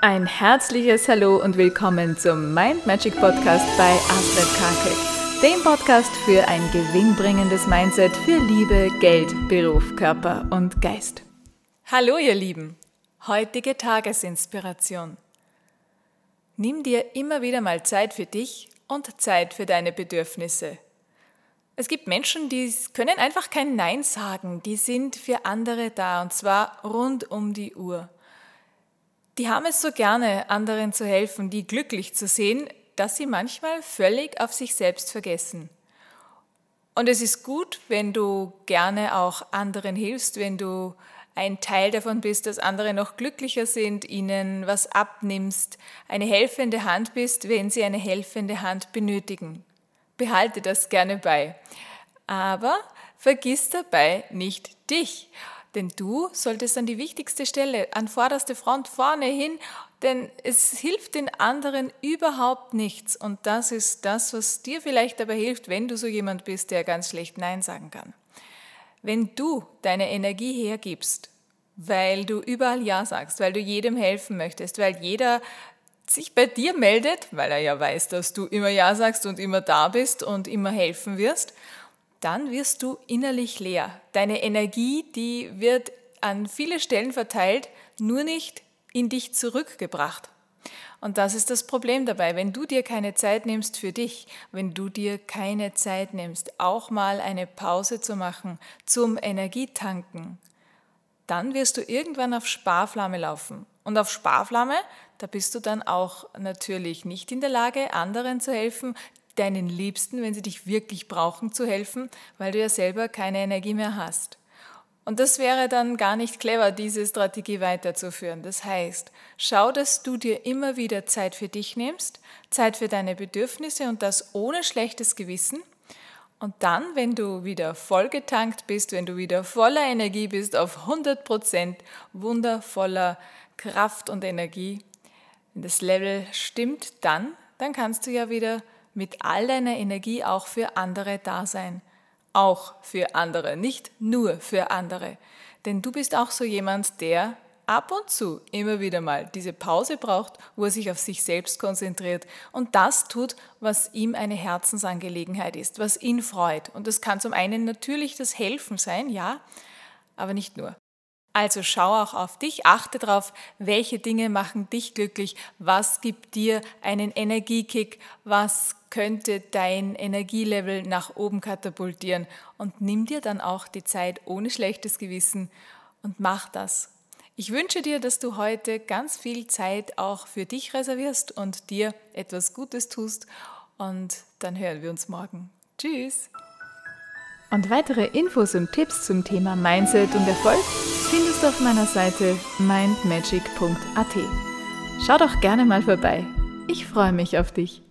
Ein herzliches Hallo und willkommen zum Mind Magic Podcast bei Astrid Karke, dem Podcast für ein gewinnbringendes Mindset für Liebe, Geld, Beruf, Körper und Geist. Hallo ihr Lieben, heutige Tagesinspiration. Nimm dir immer wieder mal Zeit für dich und Zeit für deine Bedürfnisse. Es gibt Menschen, die können einfach kein Nein sagen, die sind für andere da und zwar rund um die Uhr. Die haben es so gerne, anderen zu helfen, die glücklich zu sehen, dass sie manchmal völlig auf sich selbst vergessen. Und es ist gut, wenn du gerne auch anderen hilfst, wenn du ein Teil davon bist, dass andere noch glücklicher sind, ihnen was abnimmst, eine helfende Hand bist, wenn sie eine helfende Hand benötigen. Behalte das gerne bei. Aber vergiss dabei nicht dich. Denn du solltest an die wichtigste Stelle, an vorderste Front vorne hin, denn es hilft den anderen überhaupt nichts. Und das ist das, was dir vielleicht dabei hilft, wenn du so jemand bist, der ganz schlecht Nein sagen kann. Wenn du deine Energie hergibst, weil du überall Ja sagst, weil du jedem helfen möchtest, weil jeder sich bei dir meldet, weil er ja weiß, dass du immer Ja sagst und immer da bist und immer helfen wirst, dann wirst du innerlich leer. Deine Energie, die wird an viele Stellen verteilt, nur nicht in dich zurückgebracht. Und das ist das Problem dabei. Wenn du dir keine Zeit nimmst für dich, wenn du dir keine Zeit nimmst, auch mal eine Pause zu machen zum Energietanken, dann wirst du irgendwann auf Sparflamme laufen. Und auf Sparflamme, da bist du dann auch natürlich nicht in der Lage, anderen zu helfen, deinen Liebsten, wenn sie dich wirklich brauchen, zu helfen, weil du ja selber keine Energie mehr hast. Und das wäre dann gar nicht clever, diese Strategie weiterzuführen. Das heißt, schau, dass du dir immer wieder Zeit für dich nimmst, Zeit für deine Bedürfnisse und das ohne schlechtes Gewissen. Und dann, wenn du wieder vollgetankt bist, wenn du wieder voller Energie bist, auf 100 Prozent wundervoller Kraft und Energie, wenn das Level stimmt, dann, dann kannst du ja wieder mit all deiner Energie auch für andere da sein. Auch für andere, nicht nur für andere. Denn du bist auch so jemand, der ab und zu immer wieder mal diese Pause braucht, wo er sich auf sich selbst konzentriert und das tut, was ihm eine Herzensangelegenheit ist, was ihn freut. Und das kann zum einen natürlich das Helfen sein, ja, aber nicht nur. Also schau auch auf dich, achte darauf, welche Dinge machen dich glücklich, was gibt dir einen Energiekick, was könnte dein Energielevel nach oben katapultieren und nimm dir dann auch die Zeit ohne schlechtes Gewissen und mach das. Ich wünsche dir, dass du heute ganz viel Zeit auch für dich reservierst und dir etwas Gutes tust und dann hören wir uns morgen. Tschüss! Und weitere Infos und Tipps zum Thema Mindset und Erfolg findest du auf meiner Seite mindmagic.at. Schau doch gerne mal vorbei. Ich freue mich auf dich.